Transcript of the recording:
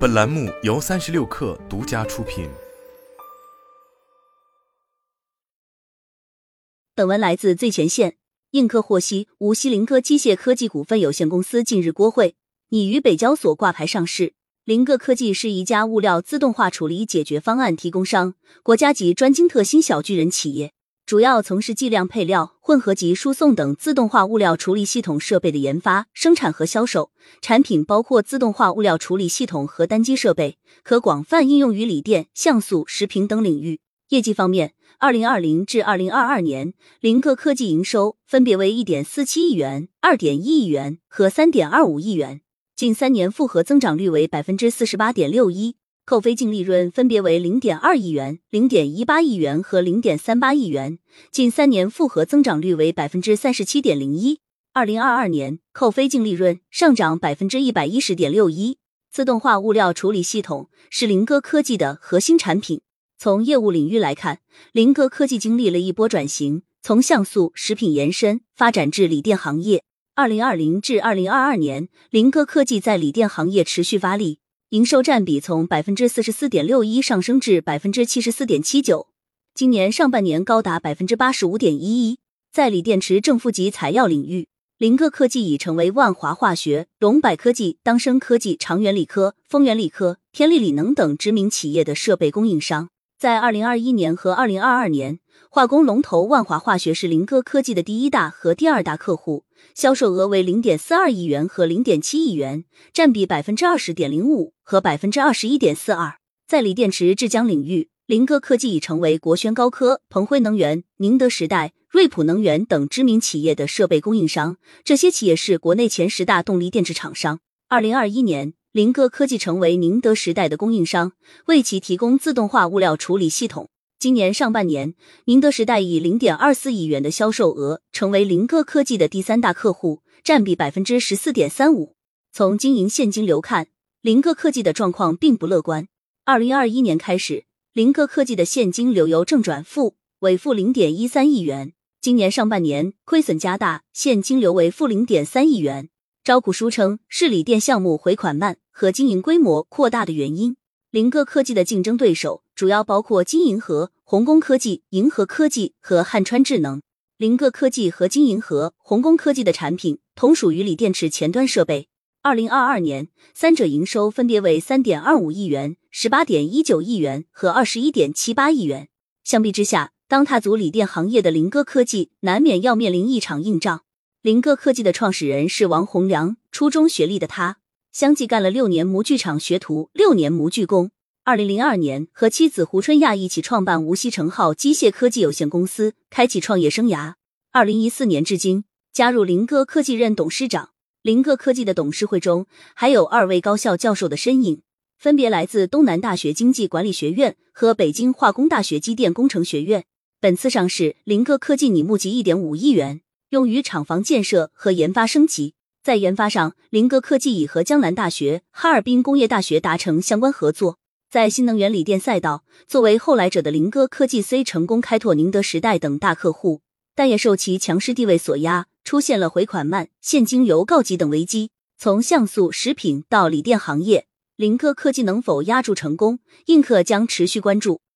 本栏目由三十六氪独家出品。本文来自最前线。映客获悉，无锡林哥机械科技股份有限公司近日国会拟于北交所挂牌上市。林哥科技是一家物料自动化处理解决方案提供商，国家级专精特新小巨人企业。主要从事计量配料、混合及输送等自动化物料处理系统设备的研发、生产和销售。产品包括自动化物料处理系统和单机设备，可广泛应用于锂电、像素、食品等领域。业绩方面，二零二零至二零二二年，林哥科技营收分别为一点四七亿元、二点一亿元和三点二五亿元，近三年复合增长率为百分之四十八点六一。扣非净利润分别为零点二亿元、零点一八亿元和零点三八亿元，近三年复合增长率为百分之三十七点零一。二零二二年扣非净利润上涨百分之一百一十点六一。自动化物料处理系统是林哥科技的核心产品。从业务领域来看，林哥科技经历了一波转型，从像素、食品延伸发展至锂电行业。二零二零至二零二二年，林哥科技在锂电行业持续发力。营收占比从百分之四十四点六一上升至百分之七十四点七九，今年上半年高达百分之八十五点一一。在锂电池正负极材料领域，林科科技已成为万华化学、龙柏科技、当升科技、长源理科、丰源理科、天利锂能等知名企业的设备供应商。在二零二一年和二零二二年，化工龙头万华化学是林哥科技的第一大和第二大客户。销售额为零点四二亿元和零点七亿元，占比百分之二十点零五和百分之二十一点四二。在锂电池制浆领域，林哥科技已成为国轩高科、鹏辉能源、宁德时代、瑞普能源等知名企业的设备供应商。这些企业是国内前十大动力电池厂商。二零二一年，林哥科技成为宁德时代的供应商，为其提供自动化物料处理系统。今年上半年，宁德时代以零点二四亿元的销售额，成为林哥科技的第三大客户，占比百分之十四点三五。从经营现金流看，林哥科技的状况并不乐观。二零二一年开始，林哥科技的现金流由正转负，为负零点一三亿元。今年上半年亏损加大，现金流为负零点三亿元。招股书称，市锂电项目回款慢和经营规模扩大的原因。林哥科技的竞争对手主要包括金银河、宏工科技、银河科技和汉川智能。林哥科技和金银河、宏工科技的产品同属于锂电池前端设备。二零二二年，三者营收分别为三点二五亿元、十八点一九亿元和二十一点七八亿元。相比之下，当踏足锂电行业的林哥科技难免要面临一场硬仗。林哥科技的创始人是王洪良，初中学历的他。相继干了六年模具厂学徒，六年模具工。二零零二年，和妻子胡春亚一起创办无锡成浩机械科技有限公司，开启创业生涯。二零一四年至今，加入林哥科技任董事长。林哥科技的董事会中还有二位高校教授的身影，分别来自东南大学经济管理学院和北京化工大学机电工程学院。本次上市，林哥科技拟募集一点五亿元，用于厂房建设和研发升级。在研发上，林哥科技已和江南大学、哈尔滨工业大学达成相关合作。在新能源锂电赛道，作为后来者的林哥科技虽成功开拓宁德时代等大客户，但也受其强势地位所压，出现了回款慢、现金流告急等危机。从像素、食品到锂电行业，林哥科技能否压住成功，映客将持续关注。